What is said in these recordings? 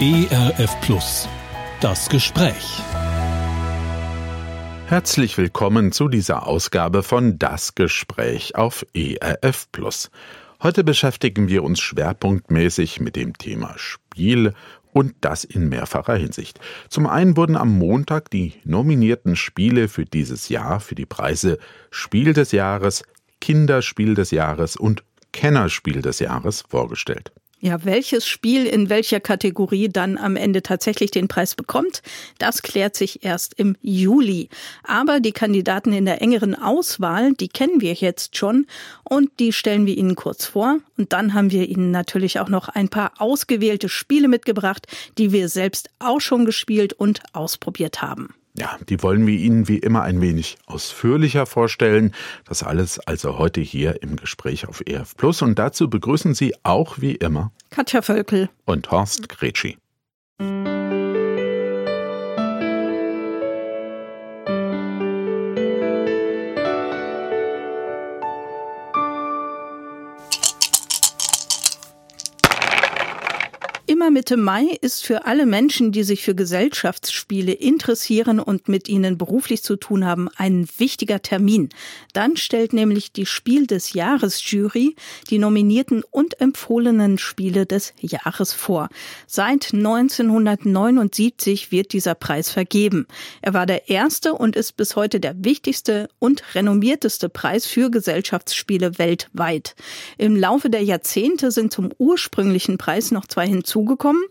ERF Plus. Das Gespräch. Herzlich willkommen zu dieser Ausgabe von Das Gespräch auf ERF Plus. Heute beschäftigen wir uns schwerpunktmäßig mit dem Thema Spiel und das in mehrfacher Hinsicht. Zum einen wurden am Montag die nominierten Spiele für dieses Jahr für die Preise Spiel des Jahres, Kinderspiel des Jahres und Kennerspiel des Jahres vorgestellt. Ja, welches Spiel in welcher Kategorie dann am Ende tatsächlich den Preis bekommt, das klärt sich erst im Juli. Aber die Kandidaten in der engeren Auswahl, die kennen wir jetzt schon und die stellen wir Ihnen kurz vor. Und dann haben wir Ihnen natürlich auch noch ein paar ausgewählte Spiele mitgebracht, die wir selbst auch schon gespielt und ausprobiert haben. Ja, die wollen wir Ihnen wie immer ein wenig ausführlicher vorstellen. Das alles also heute hier im Gespräch auf EF Plus. Und dazu begrüßen Sie auch wie immer Katja Völkel und Horst Gretschi. Mitte Mai ist für alle Menschen, die sich für Gesellschaftsspiele interessieren und mit ihnen beruflich zu tun haben, ein wichtiger Termin. Dann stellt nämlich die Spiel des Jahres Jury die nominierten und empfohlenen Spiele des Jahres vor. Seit 1979 wird dieser Preis vergeben. Er war der erste und ist bis heute der wichtigste und renommierteste Preis für Gesellschaftsspiele weltweit. Im Laufe der Jahrzehnte sind zum ursprünglichen Preis noch zwei hinzugekommen dazugekommen.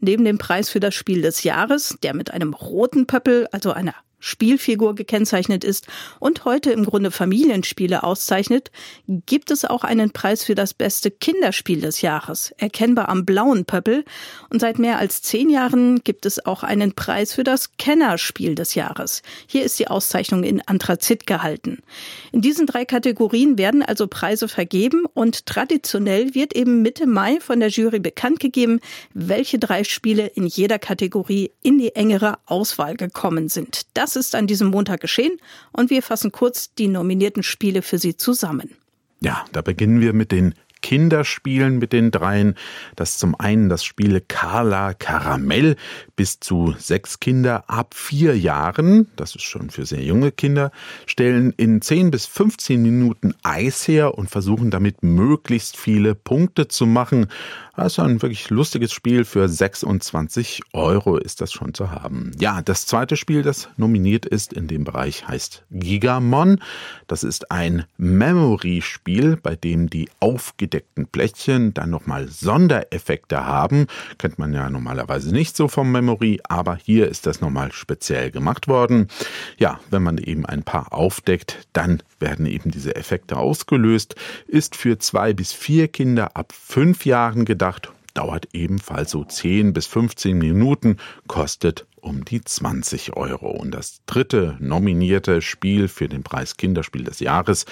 Neben dem Preis für das Spiel des Jahres, der mit einem roten Pöppel, also einer Spielfigur gekennzeichnet ist und heute im Grunde Familienspiele auszeichnet, gibt es auch einen Preis für das beste Kinderspiel des Jahres, erkennbar am blauen Pöppel. Und seit mehr als zehn Jahren gibt es auch einen Preis für das Kennerspiel des Jahres. Hier ist die Auszeichnung in Anthrazit gehalten. In diesen drei Kategorien werden also Preise vergeben und traditionell wird eben Mitte Mai von der Jury bekannt gegeben, welche drei Spiele in jeder Kategorie in die engere Auswahl gekommen sind. Das das ist an diesem Montag geschehen und wir fassen kurz die nominierten Spiele für Sie zusammen. Ja, da beginnen wir mit den Kinderspielen mit den dreien. Das zum einen das Spiel Carla Karamell bis zu sechs Kinder ab vier Jahren, das ist schon für sehr junge Kinder, stellen in 10 bis 15 Minuten Eis her und versuchen damit möglichst viele Punkte zu machen. Das ist ein wirklich lustiges Spiel. Für 26 Euro ist das schon zu haben. Ja, das zweite Spiel, das nominiert ist in dem Bereich, heißt Gigamon. Das ist ein Memory-Spiel, bei dem die aufgedeckten Plättchen dann nochmal Sondereffekte haben. Kennt man ja normalerweise nicht so vom Memory, aber hier ist das nochmal speziell gemacht worden. Ja, wenn man eben ein paar aufdeckt, dann werden eben diese Effekte ausgelöst. Ist für zwei bis vier Kinder ab fünf Jahren gedacht gedacht, dauert ebenfalls so 10 bis 15 Minuten, kostet um die 20 Euro. Und das dritte nominierte Spiel für den Preis Kinderspiel des Jahres,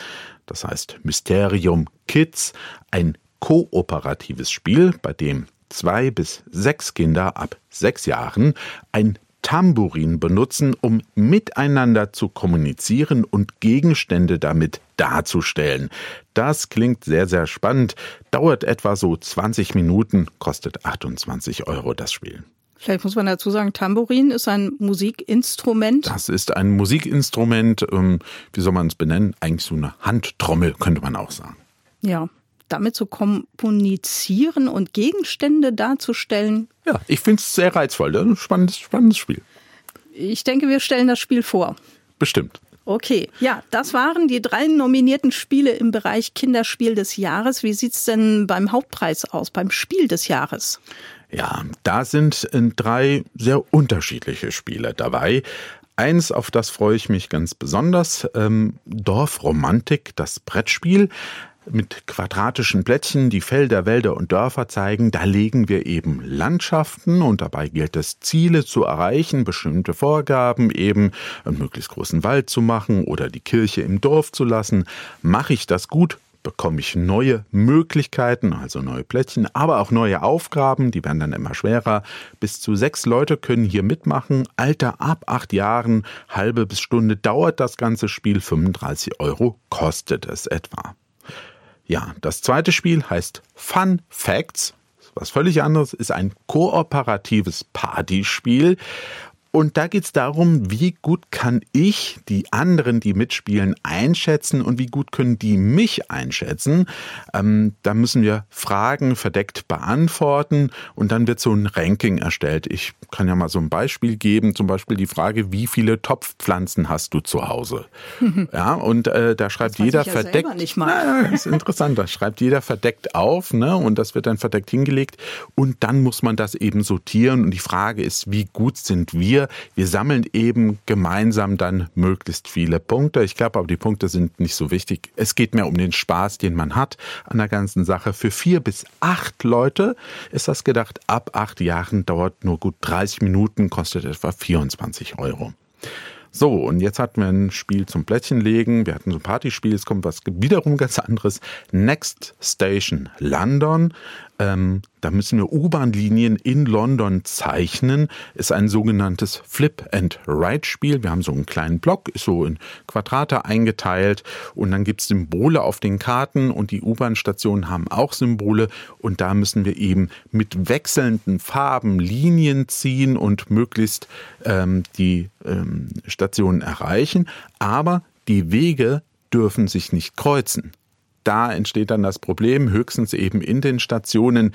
das heißt Mysterium Kids, ein kooperatives Spiel, bei dem zwei bis sechs Kinder ab sechs Jahren ein Tambourin benutzen, um miteinander zu kommunizieren und Gegenstände damit darzustellen. Das klingt sehr, sehr spannend, dauert etwa so 20 Minuten, kostet 28 Euro das Spiel. Vielleicht muss man dazu sagen, Tambourin ist ein Musikinstrument. Das ist ein Musikinstrument, ähm, wie soll man es benennen? Eigentlich so eine Handtrommel, könnte man auch sagen. Ja, damit zu kommunizieren und Gegenstände darzustellen. Ja, ich finde es sehr reizvoll. Das ist ein spannendes, spannendes Spiel. Ich denke, wir stellen das Spiel vor. Bestimmt. Okay, ja, das waren die drei nominierten Spiele im Bereich Kinderspiel des Jahres. Wie sieht es denn beim Hauptpreis aus, beim Spiel des Jahres? Ja, da sind äh, drei sehr unterschiedliche Spiele dabei. Eins, auf das freue ich mich ganz besonders, ähm, Dorfromantik, das Brettspiel mit quadratischen Plättchen die Felder, Wälder und Dörfer zeigen, da legen wir eben Landschaften und dabei gilt es, Ziele zu erreichen, bestimmte Vorgaben eben, einen möglichst großen Wald zu machen oder die Kirche im Dorf zu lassen. Mache ich das gut, bekomme ich neue Möglichkeiten, also neue Plättchen, aber auch neue Aufgaben, die werden dann immer schwerer. Bis zu sechs Leute können hier mitmachen. Alter ab acht Jahren, halbe bis Stunde dauert das ganze Spiel, 35 Euro kostet es etwa. Ja, das zweite Spiel heißt Fun Facts. was völlig anderes, ist ein kooperatives Partyspiel. Und da geht es darum, wie gut kann ich die anderen, die mitspielen, einschätzen und wie gut können die mich einschätzen. Ähm, da müssen wir Fragen verdeckt beantworten und dann wird so ein Ranking erstellt. Ich kann ja mal so ein Beispiel geben, zum Beispiel die Frage, wie viele Topfpflanzen hast du zu Hause? ja, und äh, da schreibt jeder ja verdeckt. Nicht mal. Na, das ist interessant, da schreibt jeder verdeckt auf, ne? Und das wird dann verdeckt hingelegt. Und dann muss man das eben sortieren. Und die Frage ist, wie gut sind wir? Wir, sammeln eben gemeinsam dann möglichst viele Punkte. Ich glaube aber, die Punkte sind nicht so wichtig. Es geht mehr um den Spaß, den man hat an der ganzen Sache. Für vier bis acht Leute ist das gedacht. Ab acht Jahren dauert nur gut 30 Minuten, kostet etwa 24 Euro. So, und jetzt hatten wir ein Spiel zum Plättchenlegen. Wir hatten so ein Partyspiel. Es kommt was wiederum ganz anderes. Next Station London. Ähm, da müssen wir U-Bahn-Linien in London zeichnen. Ist ein sogenanntes Flip-and-Write-Spiel. Wir haben so einen kleinen Block, ist so in Quadrate eingeteilt und dann gibt es Symbole auf den Karten und die U-Bahn-Stationen haben auch Symbole und da müssen wir eben mit wechselnden Farben Linien ziehen und möglichst ähm, die ähm, Stationen erreichen. Aber die Wege dürfen sich nicht kreuzen da entsteht dann das Problem, höchstens eben in den Stationen.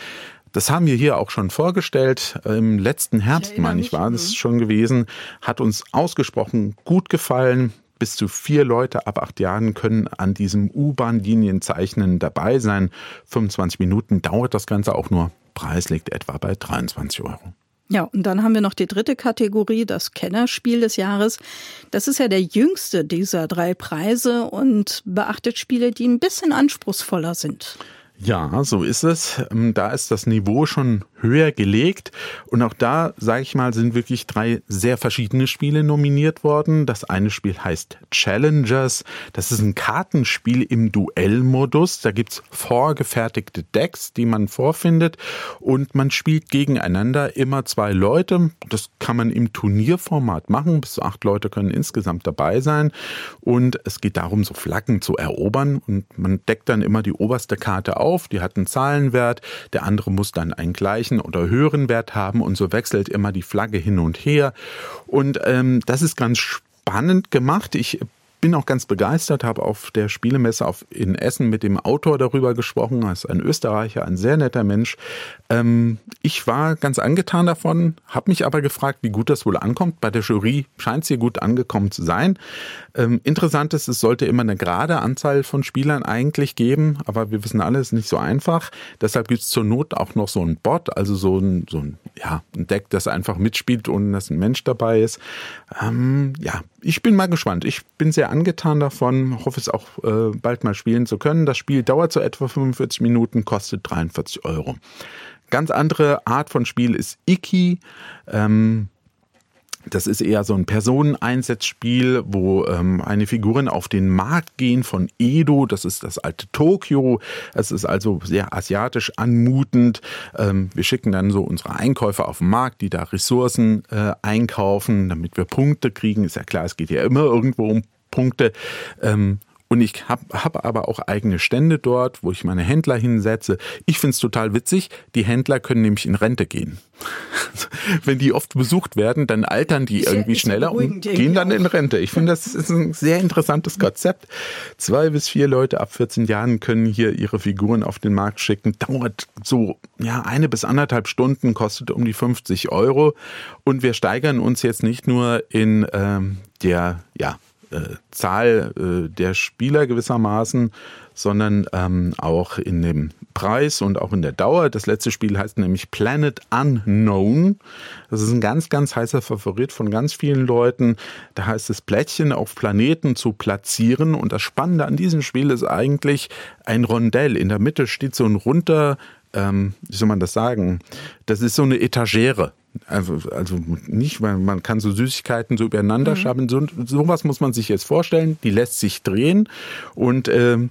Das haben wir hier auch schon vorgestellt. Im letzten Herbst, meine ich, war das mhm. schon gewesen. Hat uns ausgesprochen gut gefallen. Bis zu vier Leute ab acht Jahren können an diesem U-Bahn-Linienzeichnen dabei sein. 25 Minuten dauert das Ganze auch nur. Preis liegt etwa bei 23 Euro. Ja, und dann haben wir noch die dritte Kategorie, das Kennerspiel des Jahres. Das ist ja der jüngste dieser drei Preise und beachtet Spiele, die ein bisschen anspruchsvoller sind. Ja, so ist es. Ähm, da ist das Niveau schon höher gelegt. Und auch da, sage ich mal, sind wirklich drei sehr verschiedene Spiele nominiert worden. Das eine Spiel heißt Challengers. Das ist ein Kartenspiel im Duellmodus. Da gibt's vorgefertigte Decks, die man vorfindet. Und man spielt gegeneinander immer zwei Leute. Das kann man im Turnierformat machen. Bis zu acht Leute können insgesamt dabei sein. Und es geht darum, so Flaggen zu erobern. Und man deckt dann immer die oberste Karte auf auf, die hat einen Zahlenwert, der andere muss dann einen gleichen oder höheren Wert haben und so wechselt immer die Flagge hin und her. Und ähm, das ist ganz spannend gemacht. Ich bin auch ganz begeistert, habe auf der Spielemesse auf, in Essen mit dem Autor darüber gesprochen. Er ist ein Österreicher, ein sehr netter Mensch. Ähm, ich war ganz angetan davon, habe mich aber gefragt, wie gut das wohl ankommt. Bei der Jury scheint es hier gut angekommen zu sein. Ähm, interessant ist, es sollte immer eine gerade Anzahl von Spielern eigentlich geben, aber wir wissen alle, es ist nicht so einfach. Deshalb gibt es zur Not auch noch so ein Bot, also so ein, so ein, ja, ein Deck, das einfach mitspielt, ohne dass ein Mensch dabei ist. Ähm, ja, ich bin mal gespannt. Ich bin sehr angetan davon, hoffe es auch äh, bald mal spielen zu können. Das Spiel dauert so etwa 45 Minuten, kostet 43 Euro. Ganz andere Art von Spiel ist Iki. Ähm, das ist eher so ein Personeneinsatzspiel, wo ähm, eine Figuren auf den Markt gehen von Edo. Das ist das alte Tokio. Es ist also sehr asiatisch anmutend. Ähm, wir schicken dann so unsere Einkäufer auf den Markt, die da Ressourcen äh, einkaufen, damit wir Punkte kriegen. Ist ja klar, es geht ja immer irgendwo um Punkte. Ähm, und ich habe hab aber auch eigene Stände dort, wo ich meine Händler hinsetze. Ich finde es total witzig. Die Händler können nämlich in Rente gehen. Wenn die oft besucht werden, dann altern die irgendwie schneller und gehen dann in Rente. Ich finde, das ist ein sehr interessantes Konzept. Zwei bis vier Leute ab 14 Jahren können hier ihre Figuren auf den Markt schicken. Dauert so ja eine bis anderthalb Stunden, kostet um die 50 Euro. Und wir steigern uns jetzt nicht nur in ähm, der ja äh, Zahl äh, der Spieler gewissermaßen, sondern ähm, auch in dem Preis und auch in der Dauer. Das letzte Spiel heißt nämlich Planet Unknown. Das ist ein ganz, ganz heißer Favorit von ganz vielen Leuten. Da heißt es, Plättchen auf Planeten zu platzieren. Und das Spannende an diesem Spiel ist eigentlich ein Rondell. In der Mitte steht so ein runter, ähm, wie soll man das sagen? Das ist so eine Etagere. Also, also nicht, weil man kann so Süßigkeiten so übereinander mhm. schaben. So, sowas muss man sich jetzt vorstellen. Die lässt sich drehen und ähm,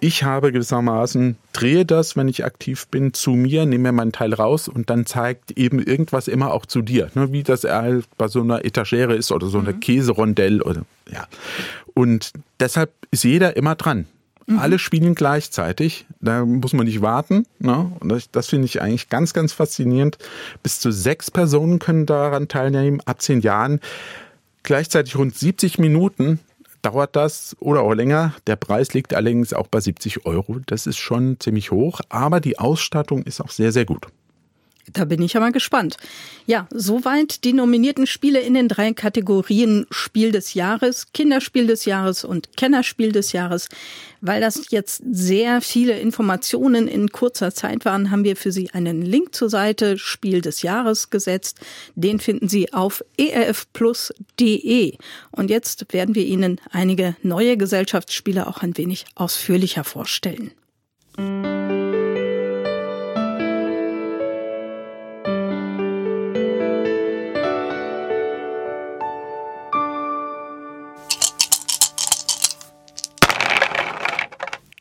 ich habe gewissermaßen, drehe das, wenn ich aktiv bin, zu mir, nehme mir meinen Teil raus und dann zeigt eben irgendwas immer auch zu dir. Ne? Wie das halt bei so einer Etagere ist oder so einer mhm. Käserondell oder ja. Und deshalb ist jeder immer dran. Mhm. Alle spielen gleichzeitig. Da muss man nicht warten. Ne? Und das, das finde ich eigentlich ganz, ganz faszinierend. Bis zu sechs Personen können daran teilnehmen, ab zehn Jahren. Gleichzeitig rund 70 Minuten dauert das oder auch länger. Der Preis liegt allerdings auch bei 70 Euro. Das ist schon ziemlich hoch, aber die Ausstattung ist auch sehr, sehr gut. Da bin ich ja mal gespannt. Ja, soweit die nominierten Spiele in den drei Kategorien Spiel des Jahres, Kinderspiel des Jahres und Kennerspiel des Jahres. Weil das jetzt sehr viele Informationen in kurzer Zeit waren, haben wir für Sie einen Link zur Seite Spiel des Jahres gesetzt. Den finden Sie auf erfplus.de. Und jetzt werden wir Ihnen einige neue Gesellschaftsspiele auch ein wenig ausführlicher vorstellen.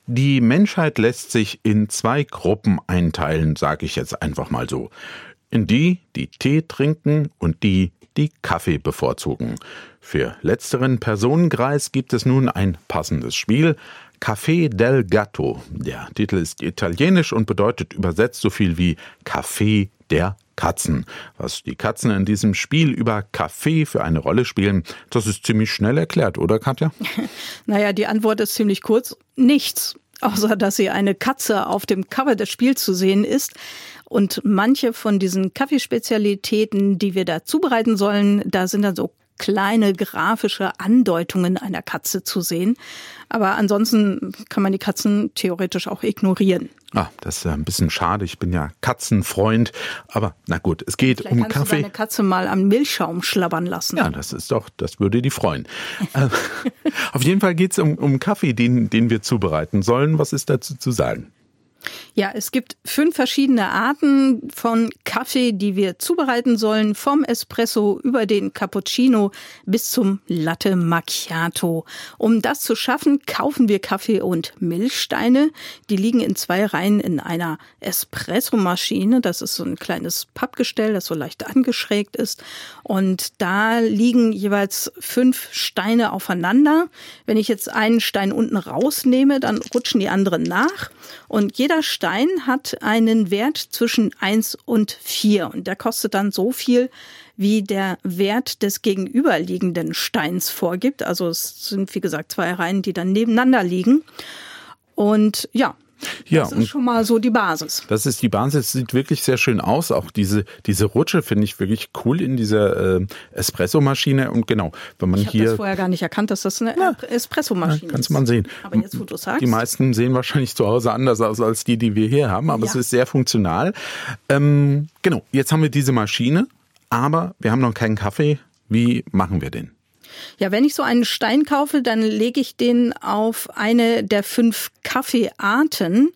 Die Menschheit lässt sich in zwei Gruppen einteilen, sage ich jetzt einfach mal so. In die, die Tee trinken und die, die Kaffee bevorzugen. Für letzteren Personenkreis gibt es nun ein passendes Spiel. Café del Gatto. Der Titel ist italienisch und bedeutet übersetzt so viel wie Kaffee der Katzen. Was die Katzen in diesem Spiel über Kaffee für eine Rolle spielen, das ist ziemlich schnell erklärt, oder Katja? naja, die Antwort ist ziemlich kurz. Nichts außer dass sie eine Katze auf dem Cover des Spiels zu sehen ist. Und manche von diesen Kaffeespezialitäten, die wir da zubereiten sollen, da sind dann so kleine grafische Andeutungen einer Katze zu sehen. Aber ansonsten kann man die Katzen theoretisch auch ignorieren. Ah, das ist ja ein bisschen schade. Ich bin ja Katzenfreund. Aber na gut, es geht Vielleicht um kannst Kaffee. Du deine Katze mal am Milchschaum schlabbern lassen. Ja, das ist doch, das würde die freuen. Äh, auf jeden Fall geht es um, um Kaffee, den, den wir zubereiten sollen. Was ist dazu zu sagen? Ja, es gibt fünf verschiedene Arten von Kaffee, die wir zubereiten sollen, vom Espresso über den Cappuccino bis zum Latte Macchiato. Um das zu schaffen, kaufen wir Kaffee und Milchsteine. Die liegen in zwei Reihen in einer Espresso-Maschine. Das ist so ein kleines Pappgestell, das so leicht angeschrägt ist. Und da liegen jeweils fünf Steine aufeinander. Wenn ich jetzt einen Stein unten rausnehme, dann rutschen die anderen nach. Und jeder Stein hat einen Wert zwischen 1 und 4 und der kostet dann so viel, wie der Wert des gegenüberliegenden Steins vorgibt. Also es sind, wie gesagt, zwei Reihen, die dann nebeneinander liegen. Und ja, ja, das ist schon mal so die Basis. Das ist die Basis. Sieht wirklich sehr schön aus. Auch diese, diese Rutsche finde ich wirklich cool in dieser äh, Espresso-Maschine. Und genau, wenn man ich hier. Ich das vorher gar nicht erkannt, dass das eine ja, Espresso-Maschine ist. Kannst man sehen. Aber jetzt, wo du sagst. Die meisten sehen wahrscheinlich zu Hause anders aus als die, die wir hier haben. Aber ja. es ist sehr funktional. Ähm, genau, jetzt haben wir diese Maschine. Aber wir haben noch keinen Kaffee. Wie machen wir den? Ja, wenn ich so einen Stein kaufe, dann lege ich den auf eine der fünf Kaffeearten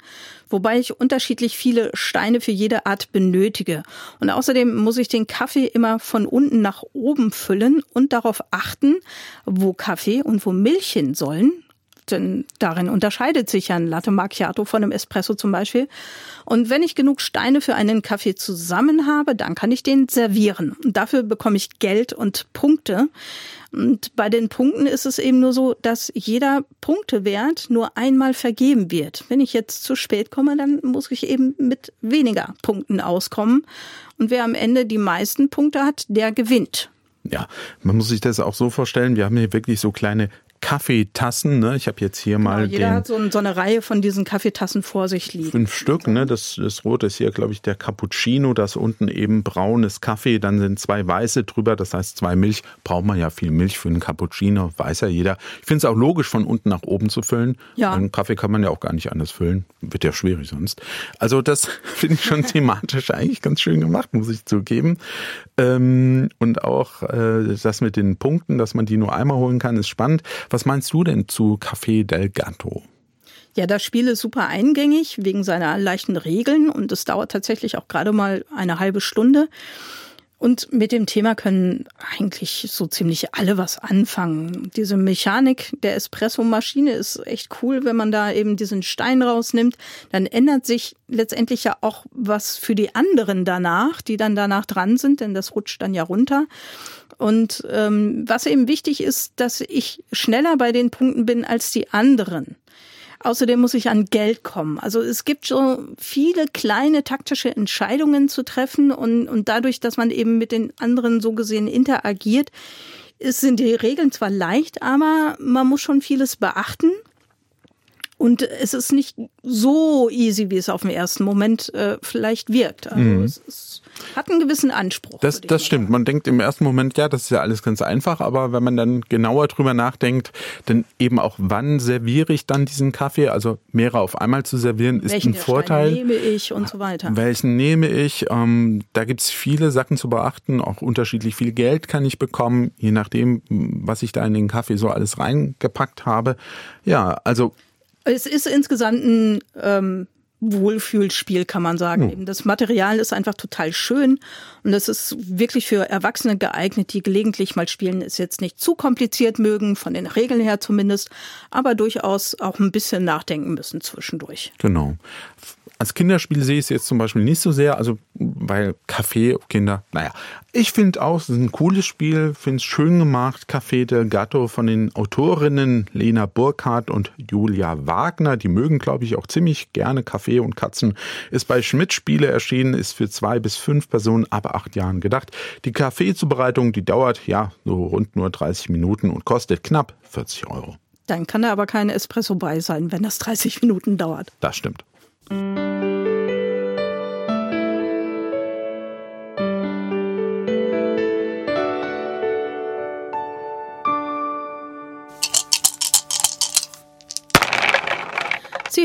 wobei ich unterschiedlich viele Steine für jede Art benötige. Und außerdem muss ich den Kaffee immer von unten nach oben füllen und darauf achten, wo Kaffee und wo Milch hin sollen. Denn darin unterscheidet sich ja ein Latte Macchiato von einem Espresso zum Beispiel. Und wenn ich genug Steine für einen Kaffee zusammen habe, dann kann ich den servieren. Dafür bekomme ich Geld und Punkte. Und bei den Punkten ist es eben nur so, dass jeder Punktewert nur einmal vergeben wird. Wenn ich jetzt zu spät komme, dann muss ich eben mit weniger Punkten auskommen. Und wer am Ende die meisten Punkte hat, der gewinnt. Ja, man muss sich das auch so vorstellen, wir haben hier wirklich so kleine Kaffeetassen. Ne? Ich habe jetzt hier genau, mal jeder den, hat so, so, eine Reihe von diesen Kaffeetassen vor sich liegen. Fünf Stück. Ne? Das, das rote ist hier, glaube ich, der Cappuccino. Das unten eben braunes Kaffee. Dann sind zwei weiße drüber. Das heißt, zwei Milch. Braucht man ja viel Milch für einen Cappuccino. Weiß ja jeder. Ich finde es auch logisch, von unten nach oben zu füllen. Ja. Einen Kaffee kann man ja auch gar nicht anders füllen. Wird ja schwierig sonst. Also das finde ich schon thematisch eigentlich ganz schön gemacht, muss ich zugeben. Ähm, und auch äh, das mit den Punkten, dass man die nur einmal holen kann, ist spannend. Was meinst du denn zu Café del Gatto? Ja, das Spiel ist super eingängig wegen seiner leichten Regeln und es dauert tatsächlich auch gerade mal eine halbe Stunde. Und mit dem Thema können eigentlich so ziemlich alle was anfangen. Diese Mechanik der Espresso-Maschine ist echt cool, wenn man da eben diesen Stein rausnimmt. Dann ändert sich letztendlich ja auch was für die anderen danach, die dann danach dran sind, denn das rutscht dann ja runter. Und ähm, was eben wichtig ist, dass ich schneller bei den Punkten bin als die anderen. Außerdem muss ich an Geld kommen. Also es gibt so viele kleine taktische Entscheidungen zu treffen und, und dadurch, dass man eben mit den anderen so gesehen interagiert, es sind die Regeln zwar leicht, aber man muss schon vieles beachten. Und es ist nicht so easy, wie es auf den ersten Moment äh, vielleicht wirkt. Also mhm. es, es, hat einen gewissen Anspruch. Das, das stimmt. Man denkt im ersten Moment, ja, das ist ja alles ganz einfach, aber wenn man dann genauer drüber nachdenkt, dann eben auch, wann serviere ich dann diesen Kaffee? Also mehrere auf einmal zu servieren, ist Welchen ein Vorteil. Welchen nehme ich und so weiter. Welchen nehme ich? Ähm, da gibt's viele Sachen zu beachten. Auch unterschiedlich viel Geld kann ich bekommen, je nachdem, was ich da in den Kaffee so alles reingepackt habe. Ja, also es ist insgesamt ein ähm, Wohlfühlspiel, kann man sagen. Hm. Das Material ist einfach total schön und das ist wirklich für Erwachsene geeignet, die gelegentlich mal spielen, ist jetzt nicht zu kompliziert mögen, von den Regeln her zumindest, aber durchaus auch ein bisschen nachdenken müssen zwischendurch. Genau. Als Kinderspiel sehe ich es jetzt zum Beispiel nicht so sehr, also weil Kaffee, Kinder, naja. Ich finde auch, es ist ein cooles Spiel, finde es schön gemacht. Café del Gatto von den Autorinnen Lena Burkhardt und Julia Wagner. Die mögen, glaube ich, auch ziemlich gerne Kaffee und Katzen. Ist bei Schmidt Spiele erschienen, ist für zwei bis fünf Personen ab acht Jahren gedacht. Die Kaffeezubereitung, die dauert ja so rund nur 30 Minuten und kostet knapp 40 Euro. Dann kann da aber kein Espresso bei sein, wenn das 30 Minuten dauert. Das stimmt. Música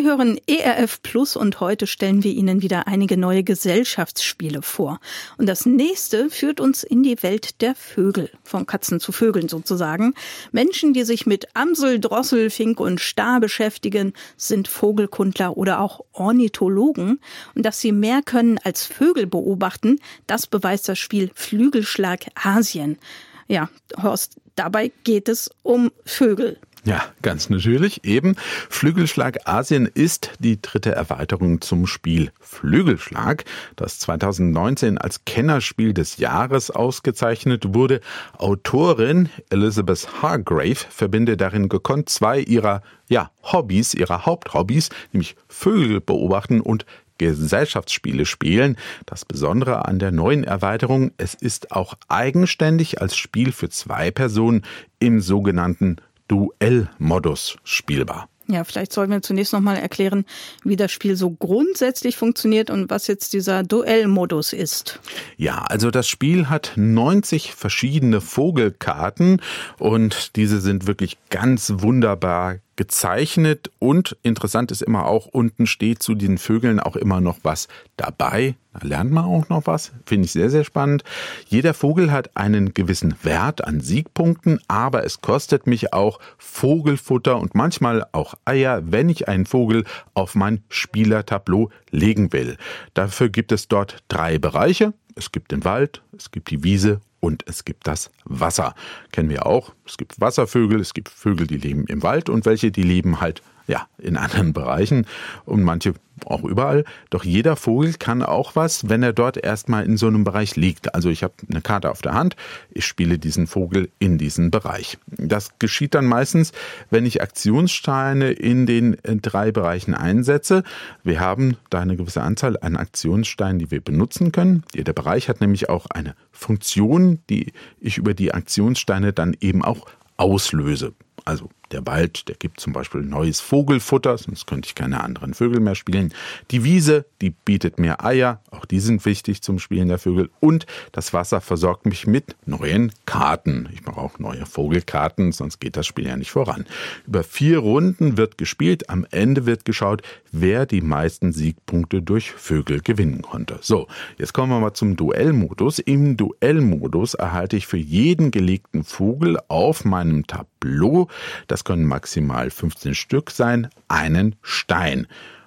Sie hören ERF Plus und heute stellen wir Ihnen wieder einige neue Gesellschaftsspiele vor. Und das nächste führt uns in die Welt der Vögel, von Katzen zu Vögeln sozusagen. Menschen, die sich mit Amsel, Drossel, Fink und Star beschäftigen, sind Vogelkundler oder auch Ornithologen. Und dass sie mehr können als Vögel beobachten, das beweist das Spiel Flügelschlag Asien. Ja, Horst, dabei geht es um Vögel. Ja, ganz natürlich. Eben. Flügelschlag Asien ist die dritte Erweiterung zum Spiel Flügelschlag, das 2019 als Kennerspiel des Jahres ausgezeichnet wurde. Autorin Elizabeth Hargrave verbindet darin gekonnt zwei ihrer ja, Hobbys, ihrer Haupthobbys, nämlich Vögel beobachten und Gesellschaftsspiele spielen. Das Besondere an der neuen Erweiterung, es ist auch eigenständig als Spiel für zwei Personen im sogenannten Duellmodus spielbar. Ja, vielleicht sollten wir zunächst nochmal erklären, wie das Spiel so grundsätzlich funktioniert und was jetzt dieser Duellmodus ist. Ja, also das Spiel hat 90 verschiedene Vogelkarten und diese sind wirklich ganz wunderbar gezeichnet und interessant ist immer auch, unten steht zu den Vögeln auch immer noch was dabei. Da lernt man auch noch was, finde ich sehr, sehr spannend. Jeder Vogel hat einen gewissen Wert an Siegpunkten, aber es kostet mich auch Vogelfutter und manchmal auch Eier, wenn ich einen Vogel auf mein Spielertableau legen will. Dafür gibt es dort drei Bereiche. Es gibt den Wald, es gibt die Wiese und es gibt das Wasser. Kennen wir auch. Es gibt Wasservögel, es gibt Vögel, die leben im Wald und welche, die leben halt ja, in anderen Bereichen und manche auch überall. Doch jeder Vogel kann auch was, wenn er dort erstmal in so einem Bereich liegt. Also ich habe eine Karte auf der Hand, ich spiele diesen Vogel in diesen Bereich. Das geschieht dann meistens, wenn ich Aktionssteine in den äh, drei Bereichen einsetze. Wir haben da eine gewisse Anzahl an Aktionssteinen, die wir benutzen können. Jeder Bereich hat nämlich auch eine Funktion, die ich über die Aktionssteine dann eben auch auslöse. Also der Wald, der gibt zum Beispiel neues Vogelfutter, sonst könnte ich keine anderen Vögel mehr spielen. Die Wiese, die bietet mir Eier, auch die sind wichtig zum Spielen der Vögel. Und das Wasser versorgt mich mit neuen Karten. Ich brauche auch neue Vogelkarten, sonst geht das Spiel ja nicht voran. Über vier Runden wird gespielt. Am Ende wird geschaut, wer die meisten Siegpunkte durch Vögel gewinnen konnte. So, jetzt kommen wir mal zum Duellmodus. Im Duellmodus erhalte ich für jeden gelegten Vogel auf meinem Tableau das das können maximal 15 Stück sein, einen Stein.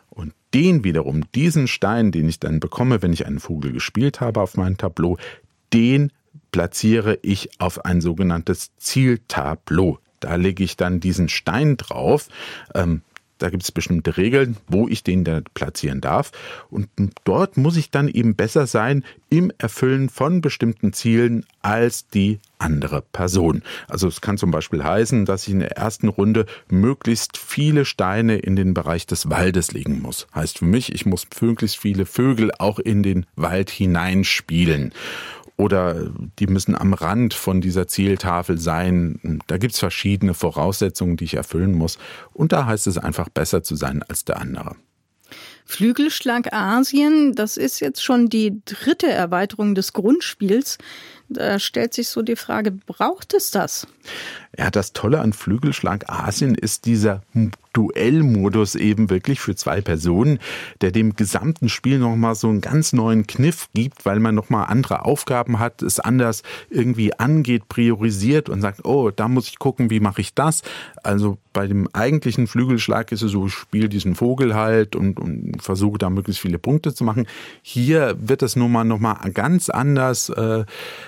Und den wiederum, diesen Stein, den ich dann bekomme, wenn ich einen Vogel gespielt habe auf meinem Tableau, den platziere ich auf ein sogenanntes Zieltableau. Da lege ich dann diesen Stein drauf. Ähm, Da gibt es bestimmte Regeln, wo ich den da platzieren darf. Und dort muss ich dann eben besser sein im Erfüllen von bestimmten Zielen als die andere Person. Also es kann zum Beispiel heißen, dass ich in der ersten Runde möglichst viele Steine in den Bereich des Waldes legen muss. Heißt für mich, ich muss möglichst viele Vögel auch in den Wald hineinspielen oder die müssen am Rand von dieser Zieltafel sein. Da gibt's verschiedene Voraussetzungen, die ich erfüllen muss. Und da heißt es einfach besser zu sein als der andere. Flügelschlag Asien, das ist jetzt schon die dritte Erweiterung des Grundspiels. Da stellt sich so die Frage, braucht es das? Ja, das Tolle an Flügelschlag Asien ist dieser Duellmodus eben wirklich für zwei Personen, der dem gesamten Spiel nochmal so einen ganz neuen Kniff gibt, weil man nochmal andere Aufgaben hat, es anders irgendwie angeht, priorisiert und sagt, oh, da muss ich gucken, wie mache ich das? Also bei dem eigentlichen Flügelschlag ist es so, ich spiele diesen Vogel halt und, und versuche da möglichst viele Punkte zu machen. Hier wird es nun mal nochmal ganz anders, äh,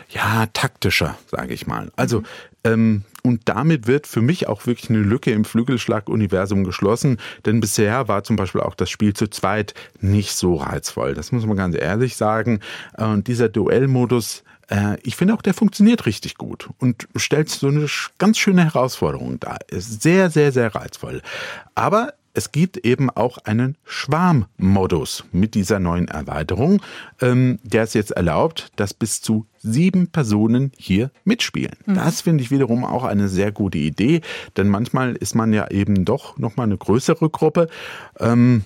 ja, taktischer, sage ich mal. Also ähm, und damit wird für mich auch wirklich eine Lücke im Flügelschlag-Universum geschlossen, denn bisher war zum Beispiel auch das Spiel zu zweit nicht so reizvoll. Das muss man ganz ehrlich sagen. Und dieser Duellmodus, äh, ich finde auch, der funktioniert richtig gut und stellt so eine ganz schöne Herausforderung dar. Ist sehr, sehr, sehr reizvoll. Aber es gibt eben auch einen Schwarmmodus mit dieser neuen Erweiterung, ähm, der es jetzt erlaubt, dass bis zu sieben Personen hier mitspielen. Mhm. Das finde ich wiederum auch eine sehr gute Idee, denn manchmal ist man ja eben doch nochmal eine größere Gruppe. Ähm,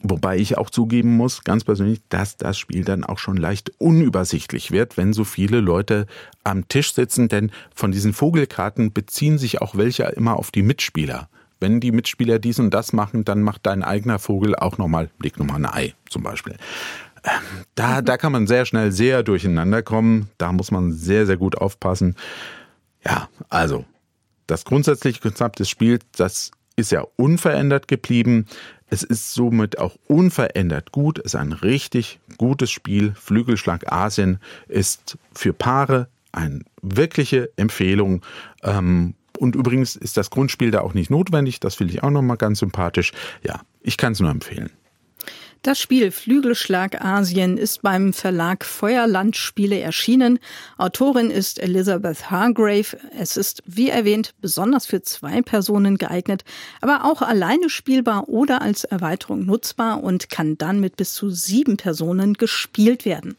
Wobei ich auch zugeben muss, ganz persönlich, dass das Spiel dann auch schon leicht unübersichtlich wird, wenn so viele Leute am Tisch sitzen, denn von diesen Vogelkarten beziehen sich auch welche immer auf die Mitspieler wenn die Mitspieler dies und das machen, dann macht dein eigener Vogel auch nochmal, leg nochmal ein Ei zum Beispiel. Ähm, da, da kann man sehr schnell sehr durcheinander kommen. Da muss man sehr, sehr gut aufpassen. Ja, also, das grundsätzliche Konzept des Spiels, das ist ja unverändert geblieben. Es ist somit auch unverändert gut. Es ist ein richtig gutes Spiel. Flügelschlag Asien ist für Paare eine wirkliche Empfehlung. Ähm, und übrigens ist das Grundspiel da auch nicht notwendig. Das finde ich auch nochmal ganz sympathisch. Ja, ich kann es nur empfehlen. Das Spiel Flügelschlag Asien ist beim Verlag Feuerland Spiele erschienen. Autorin ist Elizabeth Hargrave. Es ist, wie erwähnt, besonders für zwei Personen geeignet, aber auch alleine spielbar oder als Erweiterung nutzbar und kann dann mit bis zu sieben Personen gespielt werden.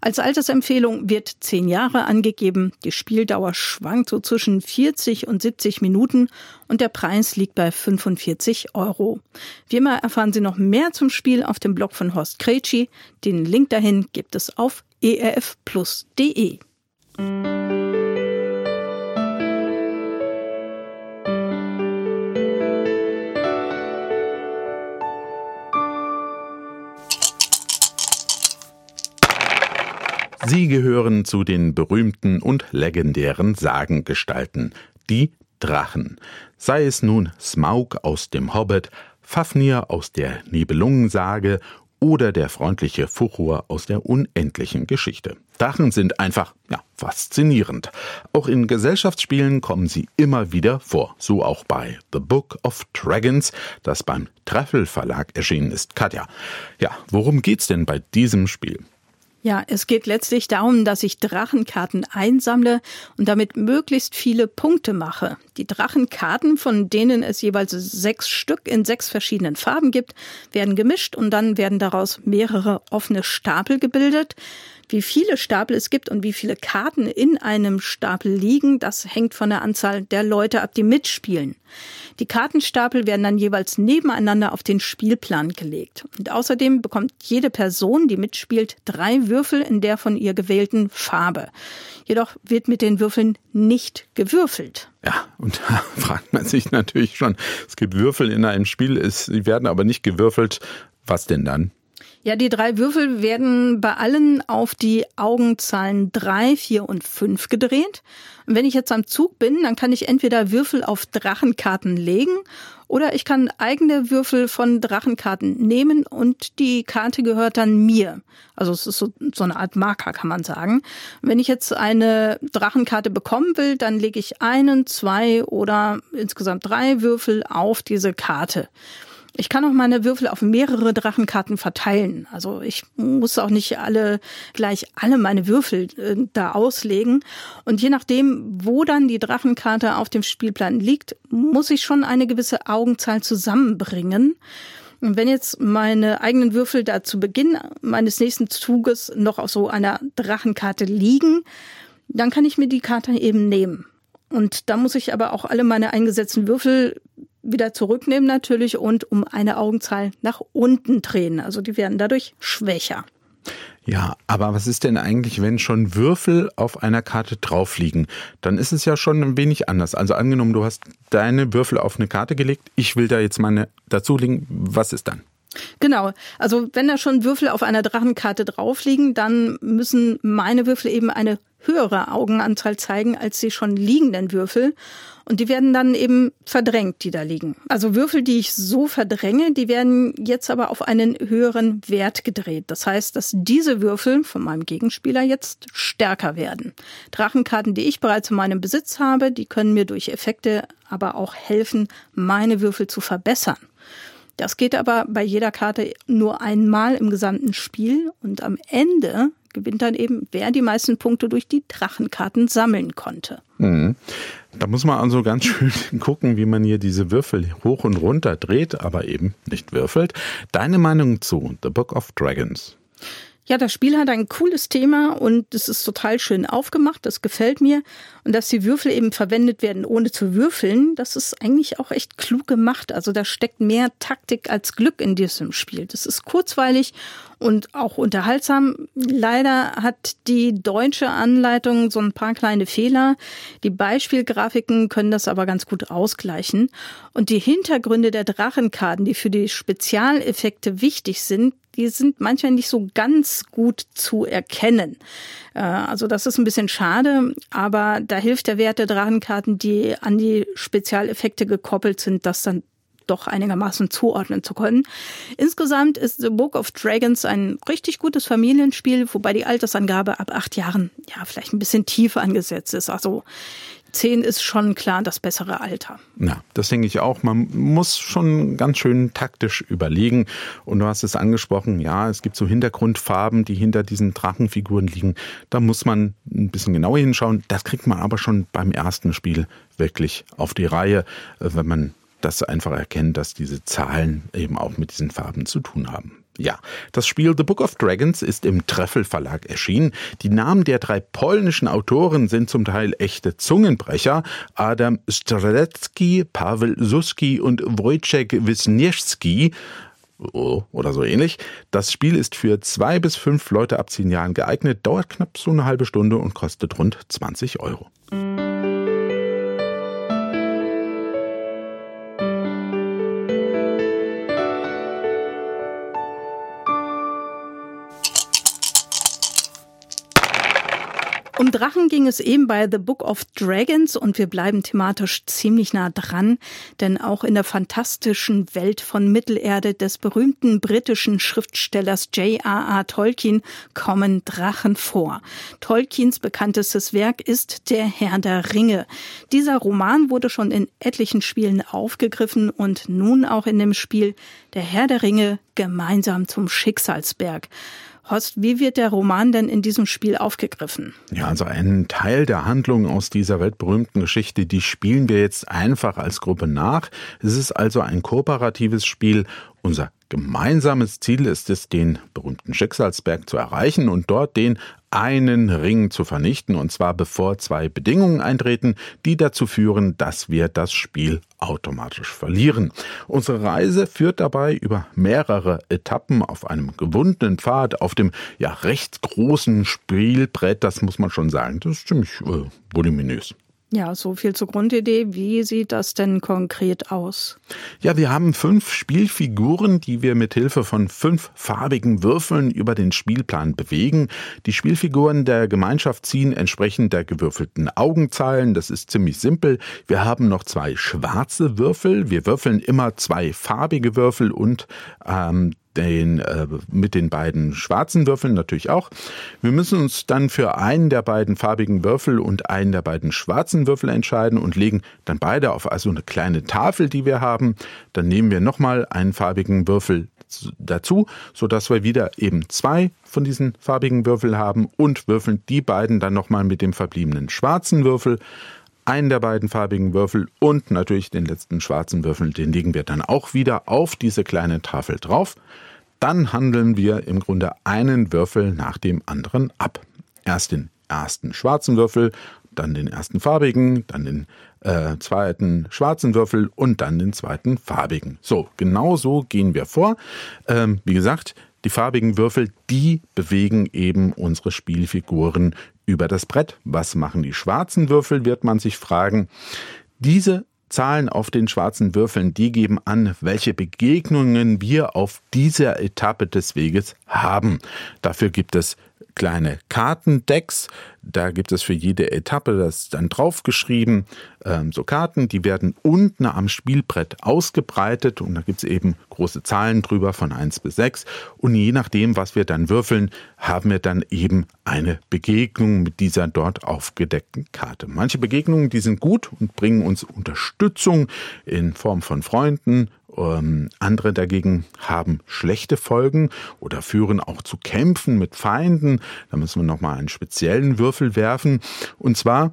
Als Altersempfehlung wird zehn Jahre angegeben. Die Spieldauer schwankt so zwischen 40 und 70 Minuten und der Preis liegt bei 45 Euro. Wie immer erfahren Sie noch mehr zum Spiel auf dem Blog von Horst Kretschi. Den Link dahin gibt es auf erfplus.de. Sie gehören zu den berühmten und legendären Sagengestalten, die Drachen. Sei es nun Smaug aus dem Hobbit, Fafnir aus der Nibelungensage oder der freundliche Fuchur aus der unendlichen Geschichte. Drachen sind einfach, ja, faszinierend. Auch in Gesellschaftsspielen kommen sie immer wieder vor. So auch bei The Book of Dragons, das beim Treffel Verlag erschienen ist. Katja, ja, worum geht's denn bei diesem Spiel? Ja, es geht letztlich darum, dass ich Drachenkarten einsammle und damit möglichst viele Punkte mache. Die Drachenkarten, von denen es jeweils sechs Stück in sechs verschiedenen Farben gibt, werden gemischt und dann werden daraus mehrere offene Stapel gebildet. Wie viele Stapel es gibt und wie viele Karten in einem Stapel liegen, das hängt von der Anzahl der Leute ab, die mitspielen. Die Kartenstapel werden dann jeweils nebeneinander auf den Spielplan gelegt. Und außerdem bekommt jede Person, die mitspielt, drei Würfel in der von ihr gewählten Farbe. Jedoch wird mit den Würfeln nicht gewürfelt. Ja, und da fragt man sich natürlich schon, es gibt Würfel in einem Spiel, sie werden aber nicht gewürfelt. Was denn dann? Ja, die drei Würfel werden bei allen auf die Augenzahlen drei, vier und fünf gedreht. Und wenn ich jetzt am Zug bin, dann kann ich entweder Würfel auf Drachenkarten legen Oder ich kann eigene Würfel von Drachenkarten nehmen und die Karte gehört dann mir. Also es ist so, so eine Art Marker, kann man sagen. Wenn ich jetzt eine Drachenkarte bekommen will, dann lege ich einen, zwei oder insgesamt drei Würfel auf diese Karte. Ich kann auch meine Würfel auf mehrere Drachenkarten verteilen. Also ich muss auch nicht alle gleich alle meine Würfel äh, da auslegen. Und je nachdem, wo dann die Drachenkarte auf dem Spielplan liegt, muss ich schon eine gewisse Augenzahl zusammenbringen. Und wenn jetzt meine eigenen Würfel da zu Beginn meines nächsten Zuges noch auf so einer Drachenkarte liegen, dann kann ich mir die Karte eben nehmen. Und da muss ich aber auch alle meine eingesetzten Würfel wieder zurücknehmen natürlich und um eine Augenzahl nach unten drehen. Also die werden dadurch schwächer. Ja, aber was ist denn eigentlich, wenn schon Würfel auf einer Karte drauf liegen? Dann ist es ja schon ein wenig anders. Also angenommen, du hast deine Würfel auf eine Karte gelegt, ich will da jetzt meine dazulegen, was ist dann? Genau. Also wenn da schon Würfel auf einer Drachenkarte drauf liegen, dann müssen meine Würfel eben eine höhere Augenanzahl zeigen als die schon liegenden Würfel. Und die werden dann eben verdrängt, die da liegen. Also Würfel, die ich so verdränge, die werden jetzt aber auf einen höheren Wert gedreht. Das heißt, dass diese Würfel von meinem Gegenspieler jetzt stärker werden. Drachenkarten, die ich bereits in meinem Besitz habe, die können mir durch Effekte aber auch helfen, meine Würfel zu verbessern. Das geht aber bei jeder Karte nur einmal im gesamten Spiel und am Ende gewinnt dann eben, wer die meisten Punkte durch die Drachenkarten sammeln konnte. Mhm. Da muss man also ganz schön gucken, wie man hier diese Würfel hoch und runter dreht, aber eben nicht würfelt. Deine Meinung zu The Book of Dragons? Ja, das Spiel hat ein cooles Thema und es ist total schön aufgemacht. Das gefällt mir. Und dass die Würfel eben verwendet werden, ohne zu würfeln, das ist eigentlich auch echt klug gemacht. Also da steckt mehr Taktik als Glück in diesem Spiel. Das ist kurzweilig und auch unterhaltsam. Leider hat die deutsche Anleitung so ein paar kleine Fehler. Die Beispielgrafiken können das aber ganz gut ausgleichen. Und die Hintergründe der Drachenkarten, die für die Spezialeffekte wichtig sind, die sind manchmal nicht so ganz gut zu erkennen. Äh, also das ist ein bisschen schade, aber da hilft der Wert der Drachenkarten, die an die Spezialeffekte gekoppelt sind, das dann doch einigermaßen zuordnen zu können. Insgesamt ist The Book of Dragons ein richtig gutes Familienspiel, wobei die Altersangabe ab acht Jahren ja vielleicht ein bisschen tiefer angesetzt ist. Also zehn ist schon klar das bessere Alter. Ja, das denke ich auch. Man muss schon ganz schön taktisch überlegen. Und du hast es angesprochen, ja, es gibt so Hintergrundfarben, die hinter diesen Drachenfiguren liegen. Da muss man ein bisschen genauer hinschauen. Das kriegt man aber schon beim ersten Spiel wirklich auf die Reihe, äh, wenn man das einfach erkennt, dass diese Zahlen eben auch mit diesen Farben zu tun haben. Ja, das Spiel The Book of Dragons ist im Treffel Verlag erschienen. Die Namen der drei polnischen Autoren sind zum Teil echte Zungenbrecher. Adam Strelecki, Paweł Suski und Wojciech Wisniewski oh, oder so ähnlich. Das Spiel ist für zwei bis fünf Leute ab zehn Jahren geeignet, dauert knapp so eine halbe Stunde und kostet rund 20 Euro. Um Drachen ging es eben bei The Book of Dragons und wir bleiben thematisch ziemlich nah dran, denn auch in der fantastischen Welt von Mittelerde des berühmten britischen Schriftstellers J.R.R. Tolkien kommen Drachen vor. Tolkiens bekanntestes Werk ist Der Herr der Ringe. Dieser Roman wurde schon in etlichen Spielen aufgegriffen und nun auch in dem Spiel Der Herr der Ringe gemeinsam zum Schicksalsberg. Horst, wie wird der Roman denn in diesem Spiel aufgegriffen? Ja, also einen Teil der Handlung aus dieser weltberühmten Geschichte, die spielen wir jetzt einfach als Gruppe nach. Es ist also ein kooperatives Spiel. Unser gemeinsames Ziel ist es, den berühmten Schicksalsberg zu erreichen und dort den einen Ring zu vernichten, und zwar bevor zwei Bedingungen eintreten, die dazu führen, dass wir das Spiel automatisch verlieren. Unsere Reise führt dabei über mehrere Etappen auf einem gewundenen Pfad, auf dem ja recht großen Spielbrett, das muss man schon sagen, das ist ziemlich äh, voluminös. Ja, so viel zur Grundidee. Wie sieht das denn konkret aus? Ja, wir haben fünf Spielfiguren, die wir mit Hilfe von fünf farbigen Würfeln über den Spielplan bewegen. Die Spielfiguren der Gemeinschaft ziehen entsprechend der gewürfelten Augenzahlen. Das ist ziemlich simpel. Wir haben noch zwei schwarze Würfel. Wir würfeln immer zwei farbige Würfel und ähm, den, äh, mit den beiden schwarzen Würfeln natürlich auch. Wir müssen uns dann für einen der beiden farbigen Würfel und einen der beiden schwarzen Würfel entscheiden und legen dann beide auf also eine kleine Tafel, die wir haben. Dann nehmen wir nochmal einen farbigen Würfel dazu, so dass wir wieder eben zwei von diesen farbigen Würfeln haben und würfeln die beiden dann nochmal mit dem verbliebenen schwarzen Würfel einen der beiden farbigen Würfel und natürlich den letzten schwarzen Würfel, den legen wir dann auch wieder auf diese kleine Tafel drauf. Dann handeln wir im Grunde einen Würfel nach dem anderen ab. Erst den ersten schwarzen Würfel, dann den ersten farbigen, dann den äh, zweiten schwarzen Würfel und dann den zweiten farbigen. So, genau so gehen wir vor. Ähm, wie gesagt, die farbigen Würfel, die bewegen eben unsere Spielfiguren über das Brett. Was machen die schwarzen Würfel, wird man sich fragen. Diese Zahlen auf den schwarzen Würfeln, die geben an, welche Begegnungen wir auf dieser Etappe des Weges haben. Dafür gibt es kleine Kartendecks. Da gibt es für jede Etappe das dann draufgeschrieben, ähm, so Karten, die werden unten am Spielbrett ausgebreitet und da gibt es eben große Zahlen drüber von 1 bis 6. Und je nachdem, was wir dann würfeln, haben wir dann eben eine Begegnung mit dieser dort aufgedeckten Karte. Manche Begegnungen, die sind gut und bringen uns Unterstützung in Form von Freunden ähm, andere dagegen haben schlechte Folgen oder führen auch zu Kämpfen mit Feinden. Da müssen wir nochmal einen speziellen Würfel werfen. Und zwar